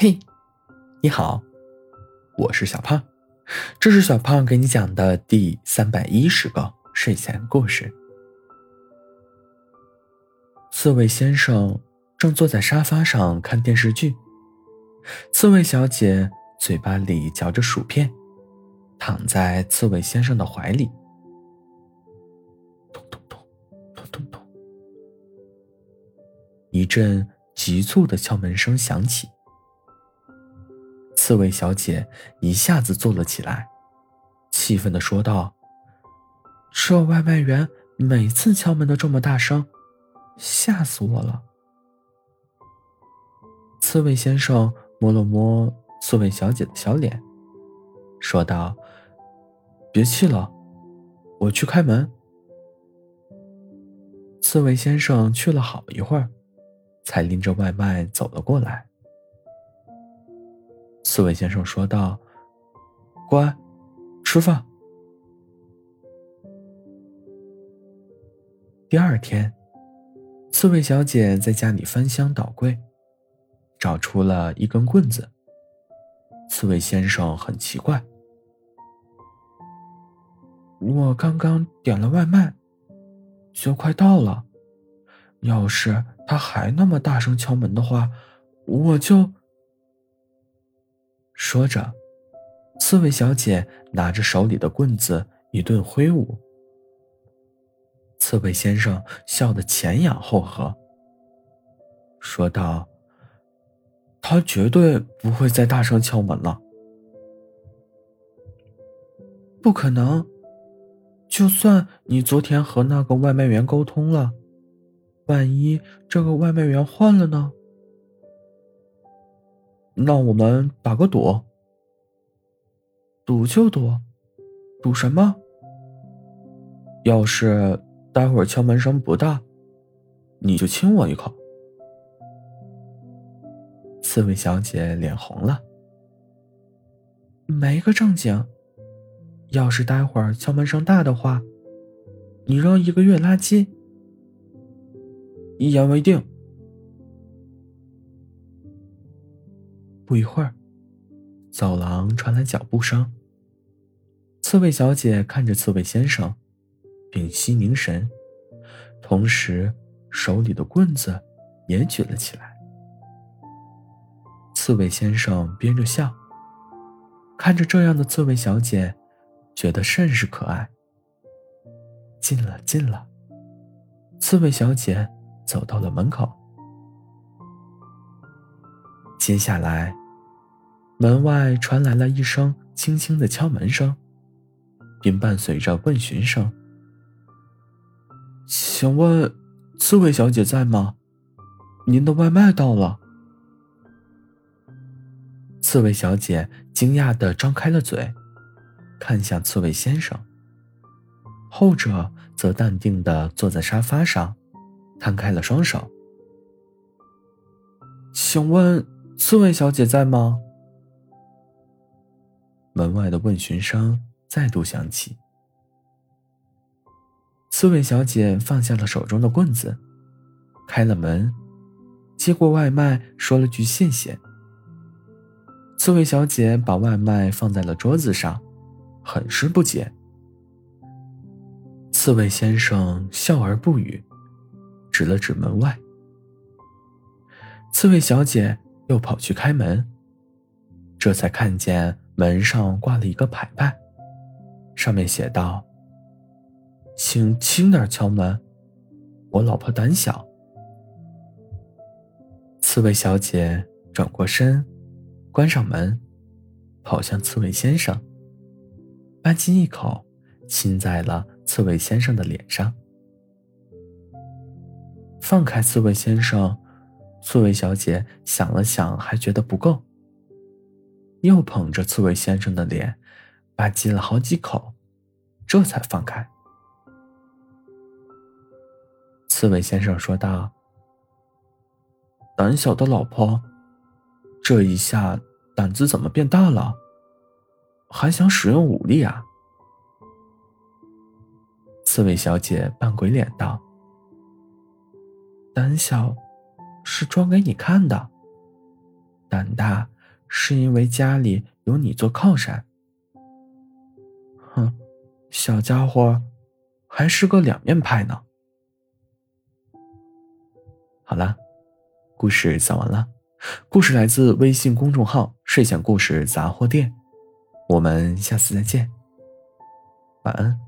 嘿，你好，我是小胖，这是小胖给你讲的第三百一十个睡前故事。刺猬先生正坐在沙发上看电视剧，刺猬小姐嘴巴里嚼着薯片，躺在刺猬先生的怀里。咚咚咚，咚咚咚，一阵急促的敲门声响起。刺猬小姐一下子坐了起来，气愤的说道：“这外卖员每次敲门都这么大声，吓死我了。”刺猬先生摸了摸刺猬小姐的小脸，说道：“别气了，我去开门。”刺猬先生去了好一会儿，才拎着外卖走了过来。刺猬先生说道：“乖，吃饭。”第二天，刺猬小姐在家里翻箱倒柜，找出了一根棍子。刺猬先生很奇怪：“我刚刚点了外卖，就快到了。要是他还那么大声敲门的话，我就……”说着，刺猬小姐拿着手里的棍子一顿挥舞。刺猬先生笑得前仰后合，说道：“他绝对不会再大声敲门了，不可能！就算你昨天和那个外卖员沟通了，万一这个外卖员换了呢？”那我们打个赌，赌就赌，赌什么？要是待会儿敲门声不大，你就亲我一口。刺猬小姐脸红了，没个正经。要是待会儿敲门声大的话，你扔一个月垃圾。一言为定。不一会儿，走廊传来脚步声。刺猬小姐看着刺猬先生，屏息凝神，同时手里的棍子也举了起来。刺猬先生憋着笑，看着这样的刺猬小姐，觉得甚是可爱。进了，进了。刺猬小姐走到了门口。接下来，门外传来了一声轻轻的敲门声，并伴随着问询声：“请问，刺猬小姐在吗？您的外卖到了。”刺猬小姐惊讶的张开了嘴，看向刺猬先生。后者则淡定的坐在沙发上，摊开了双手。请问。刺猬小姐在吗？门外的问询声再度响起。刺猬小姐放下了手中的棍子，开了门，接过外卖，说了句谢谢。刺猬小姐把外卖放在了桌子上，很是不解。刺猬先生笑而不语，指了指门外。刺猬小姐。又跑去开门，这才看见门上挂了一个牌牌，上面写道：“请轻点敲门，我老婆胆小。”刺猬小姐转过身，关上门，跑向刺猬先生，吧唧一口亲在了刺猬先生的脸上。放开刺猬先生。刺猬小姐想了想，还觉得不够，又捧着刺猬先生的脸，吧唧了好几口，这才放开。刺猬先生说道：“胆小的老婆，这一下胆子怎么变大了？还想使用武力啊？”刺猬小姐扮鬼脸道：“胆小。”是装给你看的，胆大是因为家里有你做靠山。哼，小家伙，还是个两面派呢。好了，故事讲完了。故事来自微信公众号“睡前故事杂货店”，我们下次再见。晚安。